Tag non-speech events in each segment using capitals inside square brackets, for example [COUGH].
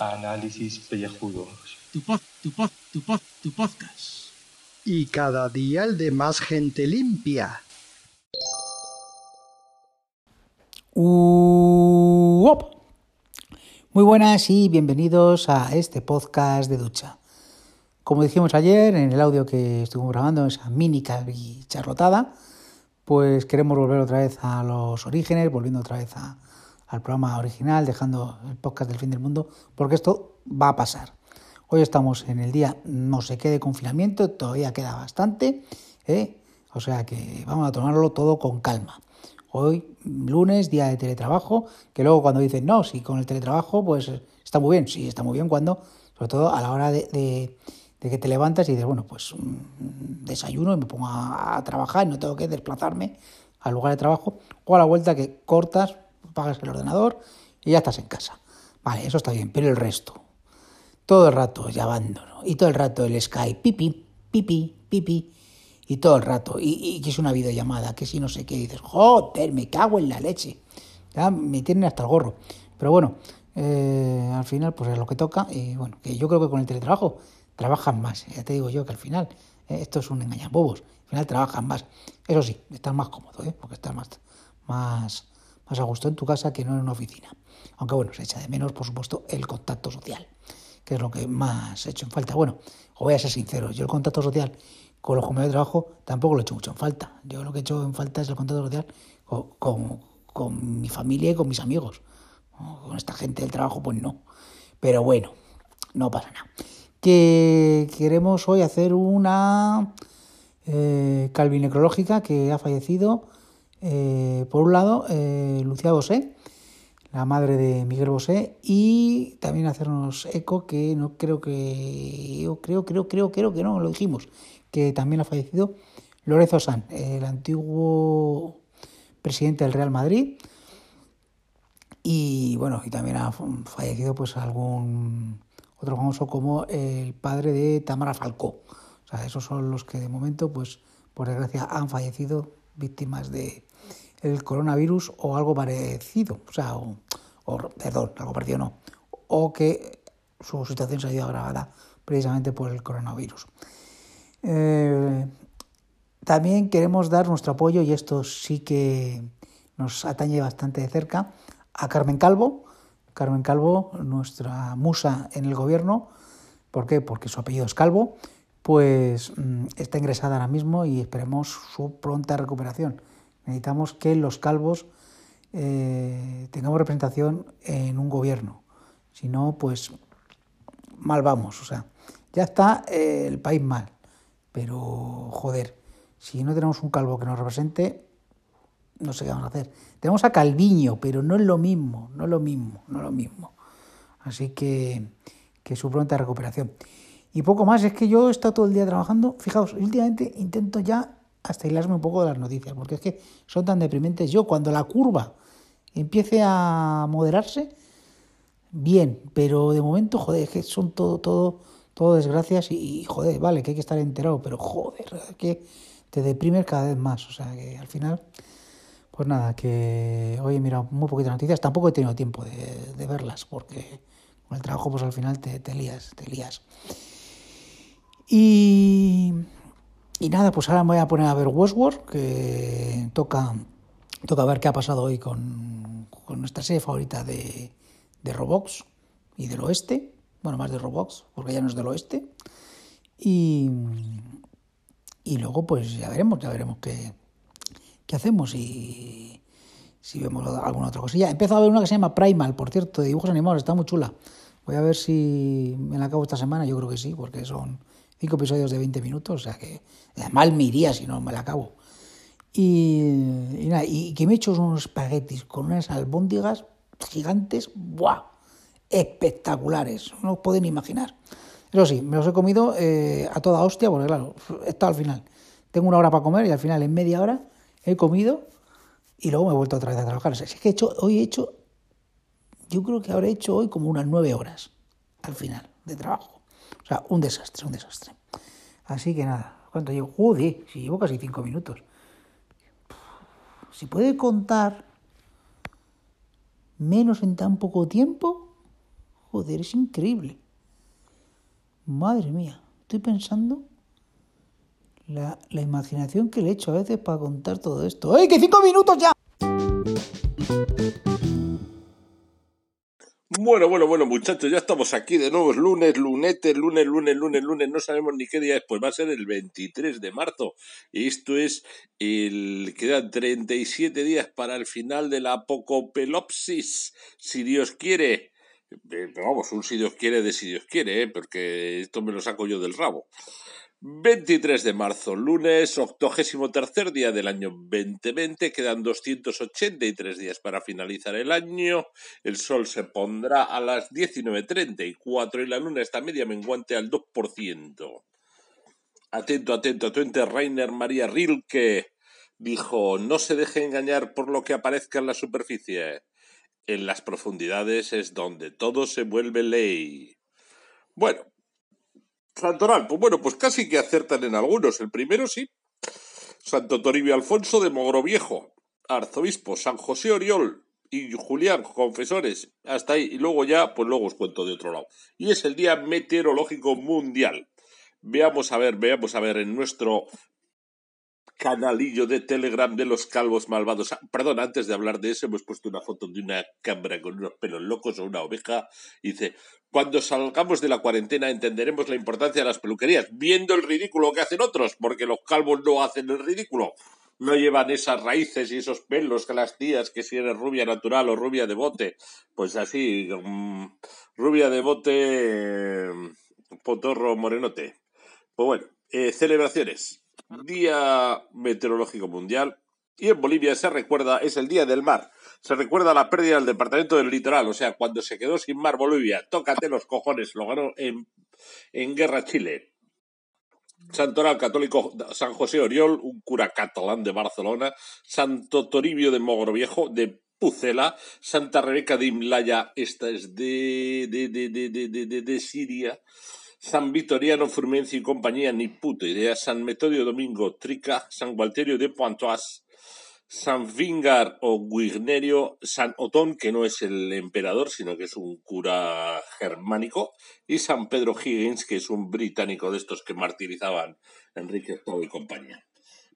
Análisis pellejudos. Tu pod, tu pod, tu pod, tu podcast. Y cada día el de más gente limpia. Uop. Muy buenas y bienvenidos a este podcast de ducha. Como dijimos ayer en el audio que estuvimos grabando, esa mini charlotada, pues queremos volver otra vez a los orígenes, volviendo otra vez al programa original, dejando el podcast del fin del mundo, porque esto va a pasar. Hoy estamos en el día no sé qué de confinamiento, todavía queda bastante, ¿eh? o sea que vamos a tomarlo todo con calma. Hoy, lunes, día de teletrabajo, que luego cuando dicen, no, si con el teletrabajo, pues está muy bien, sí, está muy bien cuando, sobre todo a la hora de, que te levantas y dices, bueno, pues mm, desayuno y me pongo a, a trabajar y no tengo que desplazarme al lugar de trabajo, o a la vuelta que cortas, pagas el ordenador y ya estás en casa. Vale, eso está bien, pero el resto, todo el rato llamándolo, y todo el rato el Skype, pipi, pipi, pipi, y todo el rato, y, que es una videollamada, que si no sé qué, dices, joder, me cago en la leche, ya me tienen hasta el gorro. Pero bueno, eh, al final pues es lo que toca, y bueno, que yo creo que con el teletrabajo trabajan más, ya te digo yo que al final eh, esto es un engañabobos, al final trabajan más, eso sí, están más cómodos, ¿eh? porque están más, más, más a gusto en tu casa que no en una oficina. Aunque bueno, se echa de menos, por supuesto, el contacto social, que es lo que más he hecho en falta. Bueno, os voy a ser sincero, yo el contacto social con los compañeros de trabajo tampoco lo he hecho mucho en falta. Yo lo que he hecho en falta es el contacto social con, con, mi familia y con mis amigos. Con esta gente del trabajo, pues no. Pero bueno, no pasa nada. Que queremos hoy hacer una eh, calvinecrológica que ha fallecido eh, por un lado, eh, Lucía Bosé, la madre de Miguel Bosé, y también hacernos eco que no creo que, yo creo, creo, creo, creo que no, lo dijimos, que también ha fallecido Lorenzo San, el antiguo presidente del Real Madrid, y bueno, y también ha fallecido pues algún otro famoso como el padre de Tamara Falcó. O sea, esos son los que de momento, pues por desgracia, han fallecido víctimas de, el coronavirus o algo parecido, o sea, o, perdón, algo parecido no, o que su situación se ha ido agravada precisamente por el coronavirus. Eh, también queremos dar nuestro apoyo, y esto sí que nos atañe bastante de cerca, a Carmen Calvo. Carmen Calvo, nuestra musa en el gobierno. ¿Por qué? Porque su apellido es Calvo. Pues mm, está ingresada ahora mismo y esperemos su pronta recuperación. Necesitamos que los calvos eh, tengamos representación en un gobierno. Si no, pues mal vamos. O sea, ya está eh, el país mal. Pero, joder, si no tenemos un calvo que nos represente, no sé qué vamos a hacer. Tenemos a Calviño, pero no es lo mismo, no es lo mismo, no es lo mismo. Así que, que su pronta recuperación. Y poco más, es que yo he estado todo el día trabajando. Fijaos, últimamente intento ya hasta hilarme un poco de las noticias, porque es que son tan deprimentes. Yo, cuando la curva empiece a moderarse, bien, pero de momento, joder, es que son todo, todo, todo desgracias y, joder, vale, que hay que estar enterado, pero joder, que te deprimes cada vez más. O sea, que al final, pues nada, que hoy he mirado muy poquitas noticias, tampoco he tenido tiempo de, verlas, porque con el trabajo, pues al final te, te lías, te lías. Y y nada, pues ahora me voy a poner a ver Westworld, que toca, toca ver qué ha pasado hoy con, nuestra serie favorita de, de Roblox y del oeste. Bueno, más de Roblox, porque ya no es del oeste. Y, y luego, pues ya veremos, ya veremos qué, qué hacemos y si vemos alguna otra cosilla. He empezado a ver una que se llama Primal, por cierto, de dibujos animados, está muy chula. Voy a ver si me la acabo esta semana, yo creo que sí, porque son cinco episodios de 20 minutos, o sea que mal me iría si no me la acabo. Y, nada, y que me he hecho unos espaguetis con unas albóndigas gigantes, ¡buah! espectaculares, no os pueden imaginar. Eso sí, me los he comido eh, a toda hostia, porque claro, he estado al final. Tengo una hora para comer y al final en media hora he comido y luego me he vuelto otra vez a trabajar. es que he hecho, hoy he hecho, yo creo que habré hecho hoy como unas nueve horas al final de trabajo. O sea, un desastre, un desastre. Así que nada, ¿cuánto llevo? Joder, si llevo casi cinco minutos. ¿Se puede contar menos en tan poco tiempo? Joder, es increíble. Madre mía, estoy pensando la, la imaginación que le he hecho a veces para contar todo esto. ¡Ay, que cinco minutos ya! Bueno, bueno, bueno, muchachos, ya estamos aquí de nuevo. Es lunes, lunete, lunes, lunes, lunes, lunes. No sabemos ni qué día es. Pues va a ser el 23 de marzo. Esto es el. Quedan 37 días para el final de la apocopelopsis. Si Dios quiere. Eh, vamos, un si Dios quiere de si Dios quiere, ¿eh? porque esto me lo saco yo del rabo. 23 de marzo, lunes, octogésimo tercer día del año 2020. Quedan 283 días para finalizar el año. El sol se pondrá a las 19.34 y la luna está media menguante al 2%. Atento, atento, atento. Rainer María Rilke dijo: No se deje engañar por lo que aparezca en la superficie. En las profundidades es donde todo se vuelve ley. Bueno, Santoral, pues bueno, pues casi que acertan en algunos. El primero sí. Santo Toribio Alfonso de Mogroviejo, arzobispo, San José Oriol y Julián, confesores, hasta ahí. Y luego ya, pues luego os cuento de otro lado. Y es el Día Meteorológico Mundial. Veamos a ver, veamos a ver en nuestro canalillo de Telegram de los calvos malvados. Ah, perdón, antes de hablar de eso, hemos puesto una foto de una cabra con unos pelos locos o una oveja. Y dice, cuando salgamos de la cuarentena entenderemos la importancia de las peluquerías, viendo el ridículo que hacen otros, porque los calvos no hacen el ridículo. No llevan esas raíces y esos pelos que las tías, que si eres rubia natural o rubia de bote. Pues así, mm, rubia de bote, mm, potorro morenote. Pues bueno, eh, celebraciones. Día Meteorológico Mundial. Y en Bolivia se recuerda, es el Día del Mar. Se recuerda la pérdida del Departamento del Litoral, o sea, cuando se quedó sin mar Bolivia. Tócate los cojones, lo ganó en, en Guerra Chile. Santoral Católico San José Oriol, un cura catalán de Barcelona. Santo Toribio de Mogroviejo, de Pucela. Santa Rebeca de Imlaya, esta es de, de, de, de, de, de Siria. San Vitoriano Frumencio y compañía, ni puta idea. San Metodio Domingo Trica, San Gualterio de Pontoise, San Vingar o Guignerio, San Otón, que no es el emperador, sino que es un cura germánico, y San Pedro Higgins, que es un británico de estos que martirizaban Enrique VIII y compañía.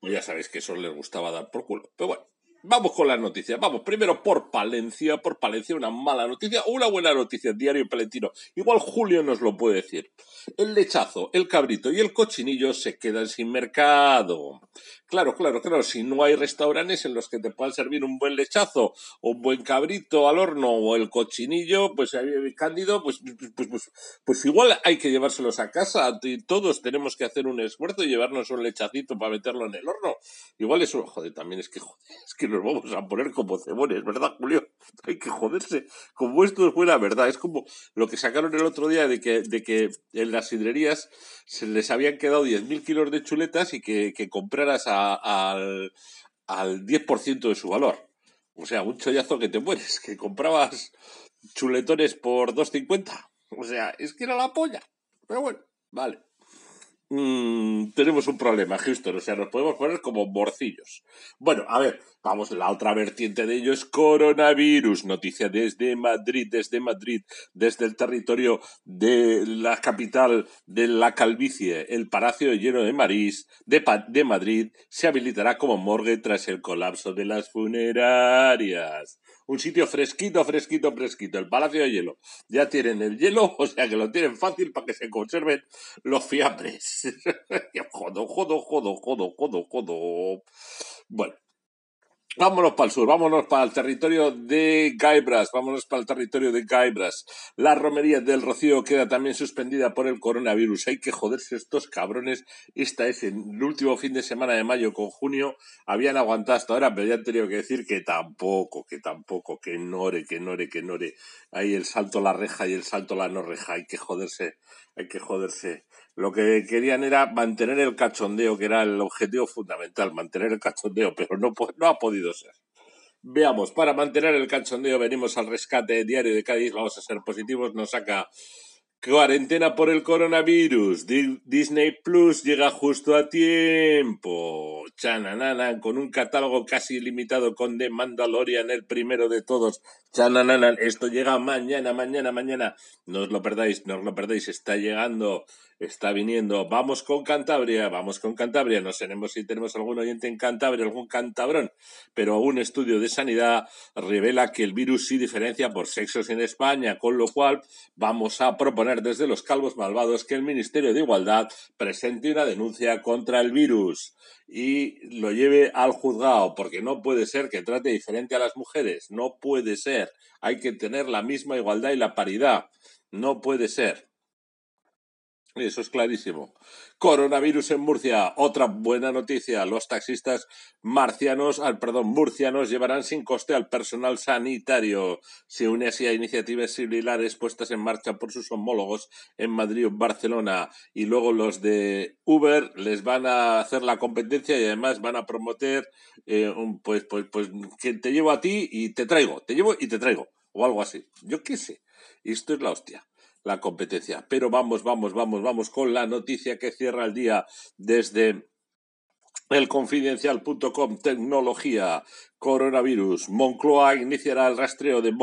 Pues ya sabéis que eso les gustaba dar por culo. Pero bueno, Vamos con las noticias. Vamos, primero por Palencia. Por Palencia, una mala noticia o una buena noticia. Diario Palentino. Igual Julio nos lo puede decir. El lechazo, el cabrito y el cochinillo se quedan sin mercado. Claro, claro, claro. Si no hay restaurantes en los que te puedan servir un buen lechazo o un buen cabrito al horno o el cochinillo, pues cándido, pues, pues, pues, pues igual hay que llevárselos a casa. Todos tenemos que hacer un esfuerzo y llevarnos un lechacito para meterlo en el horno. Igual eso, joder, también es que, joder, es que nos vamos a poner como cebones, ¿verdad, Julio? [LAUGHS] Hay que joderse. Como esto es buena verdad. Es como lo que sacaron el otro día de que, de que en las sidrerías se les habían quedado 10.000 kilos de chuletas y que, que compraras al, al 10% de su valor. O sea, un chollazo que te mueres, que comprabas chuletones por 2.50. O sea, es que era la polla. Pero bueno, vale. Mm, tenemos un problema, Houston, o sea, nos podemos poner como morcillos. Bueno, a ver, vamos, la otra vertiente de ello es coronavirus, noticia desde Madrid, desde Madrid, desde el territorio de la capital de la calvicie, el Palacio lleno de Marís de, de Madrid se habilitará como morgue tras el colapso de las funerarias un sitio fresquito, fresquito, fresquito, el Palacio de Hielo. Ya tienen el hielo, [LAUGHS] o sea que lo tienen fácil para que se conserven los fiambres. [LAUGHS] jodo, jodo, jodo, jodo, jodo, jodo. Bueno, Vámonos para el sur, vámonos para el territorio de Gaibras, vámonos para el territorio de Gaibras. La romería del Rocío queda también suspendida por el coronavirus. Hay que joderse estos cabrones. Esta es el último fin de semana de mayo con junio. Habían aguantado hasta ahora, pero ya han tenido que decir que tampoco, que tampoco, que nore, que nore, que nore. Ahí el salto a la reja y el salto a la no reja. Hay que joderse, hay que joderse. Lo que querían era mantener el cachondeo, que era el objetivo fundamental, mantener el cachondeo, pero no, no ha podido ser. Veamos, para mantener el cachondeo venimos al rescate diario de Cádiz, vamos a ser positivos, nos saca Cuarentena por el coronavirus. Disney Plus llega justo a tiempo. Chanananan, con un catálogo casi ilimitado con The Mandalorian, el primero de todos. Esto llega mañana, mañana, mañana. No os lo perdáis, no os lo perdáis, está llegando está viniendo. Vamos con Cantabria, vamos con Cantabria. No sabemos si tenemos algún oyente en Cantabria, algún cantabrón, pero un estudio de sanidad revela que el virus sí diferencia por sexos en España, con lo cual vamos a proponer desde los calvos malvados que el Ministerio de Igualdad presente una denuncia contra el virus y lo lleve al juzgado, porque no puede ser que trate diferente a las mujeres, no puede ser. Hay que tener la misma igualdad y la paridad. No puede ser. Eso es clarísimo. Coronavirus en Murcia. Otra buena noticia. Los taxistas marcianos, perdón, murcianos llevarán sin coste al personal sanitario. Se une así a iniciativas similares puestas en marcha por sus homólogos en Madrid o Barcelona. Y luego los de Uber les van a hacer la competencia y además van a promover eh, un, pues, pues, pues que te llevo a ti y te traigo. Te llevo y te traigo. O algo así. Yo qué sé. Esto es la hostia la competencia. Pero vamos, vamos, vamos, vamos con la noticia que cierra el día desde elconfidencial.com Tecnología Coronavirus. Moncloa iniciará el rastreo de,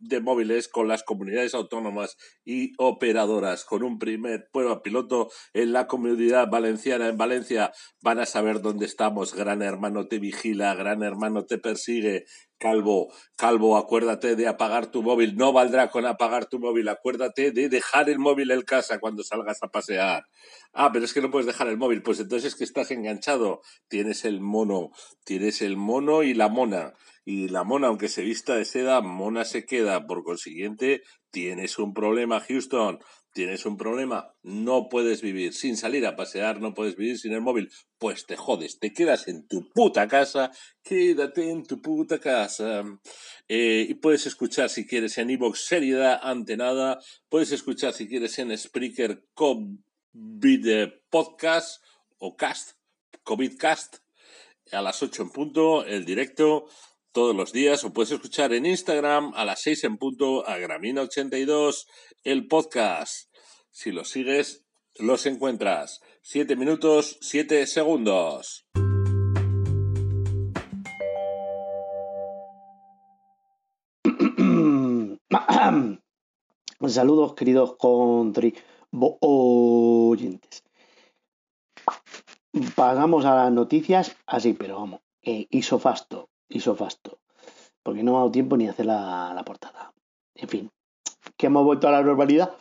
de, móviles con las comunidades autónomas y operadoras. Con un primer prueba piloto en la comunidad valenciana en Valencia van a saber dónde estamos. Gran hermano te vigila, gran hermano te persigue. Calvo, Calvo, acuérdate de apagar tu móvil. No valdrá con apagar tu móvil. Acuérdate de dejar el móvil en casa cuando salgas a pasear. Ah, pero es que no puedes dejar el móvil. Pues entonces es que estás enganchado. Tienes el mono, tienes el mono y la mona. Y la mona, aunque se vista de seda, mona se queda. Por consiguiente, tienes un problema, Houston tienes un problema, no puedes vivir sin salir a pasear, no puedes vivir sin el móvil, pues te jodes, te quedas en tu puta casa, quédate en tu puta casa. Eh, y puedes escuchar si quieres en Evox Seriedad ante nada, puedes escuchar si quieres en Spreaker COVID Podcast o Cast, COVID Cast, a las 8 en punto, el directo todos los días o puedes escuchar en Instagram a las 6 en punto a Gramina82 el podcast. Si los sigues, los encuentras. 7 minutos, 7 segundos. [COUGHS] Saludos, queridos oyentes. Pagamos a las noticias así, pero vamos, eh, isofasto fasto, porque no ha dado tiempo ni hacer la, la portada. En fin, que hemos vuelto a la normalidad,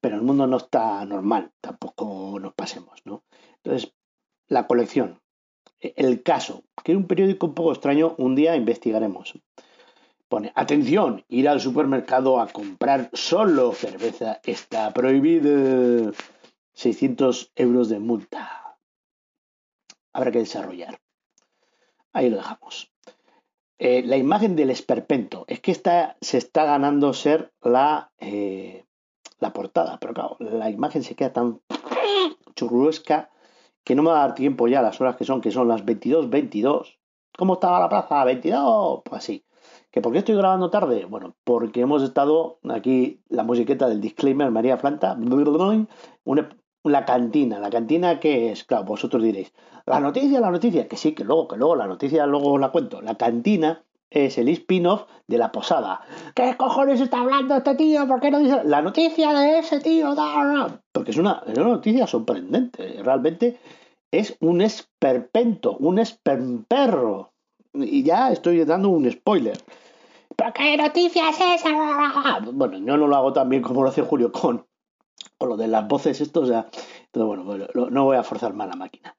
pero el mundo no está normal, tampoco nos pasemos, ¿no? Entonces, la colección, el caso, que es un periódico un poco extraño, un día investigaremos. Pone, atención, ir al supermercado a comprar solo cerveza está prohibido. 600 euros de multa. Habrá que desarrollar. Ahí lo dejamos. Eh, la imagen del esperpento. Es que está, se está ganando ser la, eh, la portada, pero claro, la imagen se queda tan churruesca que no me va a dar tiempo ya las horas que son, que son las 22.22. 22. ¿Cómo estaba la plaza? 22. Pues así. ¿Que por qué estoy grabando tarde? Bueno, porque hemos estado aquí, la musiqueta del disclaimer, María Planta, la cantina. ¿La cantina que es? Claro, vosotros diréis, la noticia, la noticia, que sí, que luego, que luego la noticia luego la cuento. La cantina es el spin-off de la posada. ¿Qué cojones está hablando este tío? ¿Por qué no dice la noticia de ese tío? Porque es una, es una noticia sorprendente. Realmente es un esperpento, un esperperro. Y ya estoy dando un spoiler. ¿Pero qué noticia es esa? Bueno, yo no lo hago tan bien como lo hace Julio con, con lo de las voces esto, o sea, entonces, bueno, no voy a forzar más la máquina.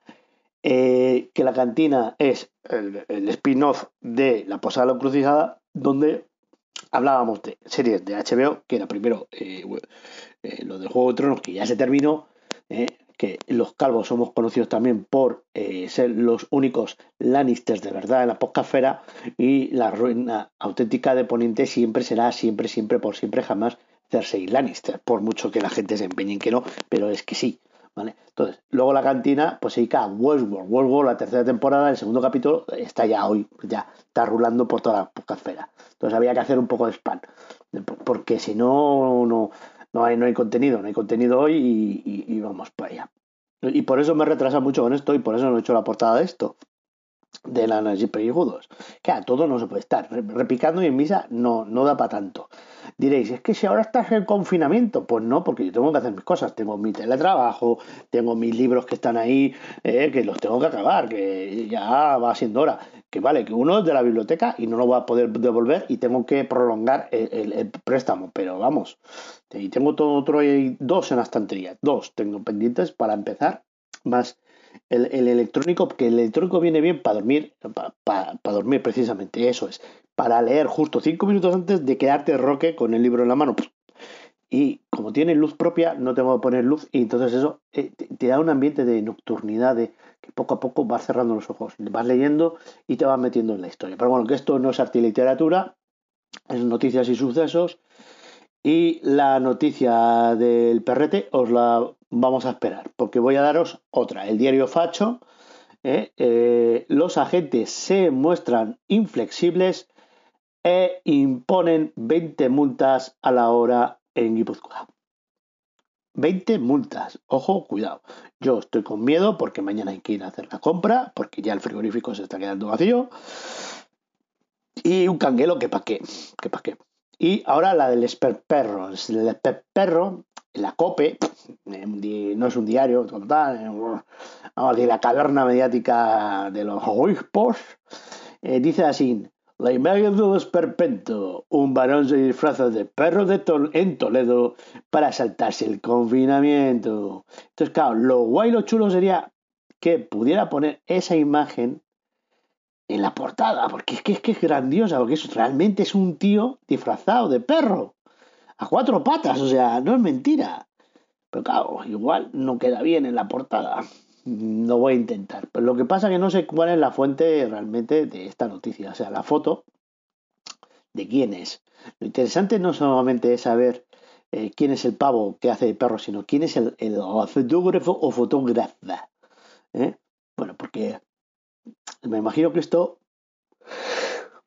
Eh, que la cantina es el, spin-off de La Posada de la Crucijada, donde hablábamos de series de HBO, que era primero eh, eh, lo del Juego de Tronos, que ya se terminó, que los calvos somos conocidos también por ser los únicos Lannisters de verdad en la poscafera, y la ruina auténtica de Poniente siempre será, siempre, siempre, por siempre, jamás Cersei Lannister, por mucho que la gente se empeñe en que no, pero es que sí. ¿Vale? Entonces, luego la cantina, pues se dedica a Westworld. Westworld, la tercera temporada, el segundo capítulo, está ya hoy, ya está rulando por toda la esfera. Entonces había que hacer un poco de spam. Porque si no, no, no hay, no hay contenido, no hay contenido hoy y, y vamos para allá. Y por eso me retrasa mucho con esto y por eso no he hecho la portada de esto de la análisis pellejudos. Que a todo no se puede estar. Repicando y en misa no, no da para tanto. Diréis, es que si ahora estás en confinamiento, pues no, porque yo tengo que hacer mis cosas. Tengo mi teletrabajo, tengo mis libros que están ahí, eh, que los tengo que acabar, que ya va siendo hora. Que vale, que uno es de la biblioteca y no lo voy a poder devolver y tengo que prolongar el, préstamo. Pero vamos, y tengo todo otro, dos en la estantería, dos tengo pendientes para empezar, más el, electrónico, porque el electrónico viene bien para dormir, para, dormir precisamente, eso es, para leer justo cinco minutos antes de quedarte roque con el libro en la mano. Y como tiene luz propia, no tengo que poner luz y entonces eso eh, te, da un ambiente de nocturnidad, de que poco a poco vas cerrando los ojos, vas leyendo y te vas metiendo en la historia. Pero bueno, que esto no es arte y literatura, es noticias y sucesos. Y la noticia del perrete os la vamos a esperar, porque voy a daros otra. El diario Facho, ¿eh? Eh, los agentes se muestran inflexibles e imponen 20 multas a la hora en Guipúzcoa. 20 multas. Ojo, cuidado. Yo estoy con miedo porque mañana hay que ir a hacer la compra, porque ya el frigorífico se está quedando vacío. Y un canguelo que pa' qué, que qué. Y ahora la del esperperro. El esperperro la COPE, no es un diario total, vamos a decir, la caverna mediática de los obispos, eh, dice así, la imagen de esperpento, un varón se disfraza de perro de en Toledo para saltarse el confinamiento. Entonces, claro, lo guay, lo chulo sería que pudiera poner esa imagen en la portada, porque es que es, que es grandiosa, porque realmente es un tío disfrazado de perro a cuatro patas, o sea, no es mentira. Pero claro, igual no queda bien en la portada. Lo voy a intentar. Pero lo que pasa es que no sé cuál es la fuente realmente de esta noticia. O sea, la foto de quién es. Lo interesante no solamente es saber eh, quién es el pavo que hace de perro, sino quién es el, fotógrafo o fotógrafa. ¿eh? Bueno, porque me imagino que esto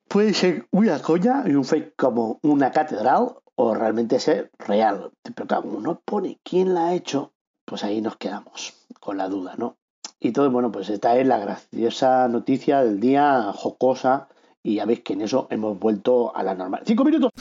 puede ser una coña y un fake como una catedral o realmente ser real. Pero claro, como no pone quién la ha hecho, pues ahí nos quedamos con la duda, ¿no? Y todo, bueno, pues esta es la graciosa noticia del día, jocosa, y ya veis que en eso hemos vuelto a la normal. ¡Cinco minutos!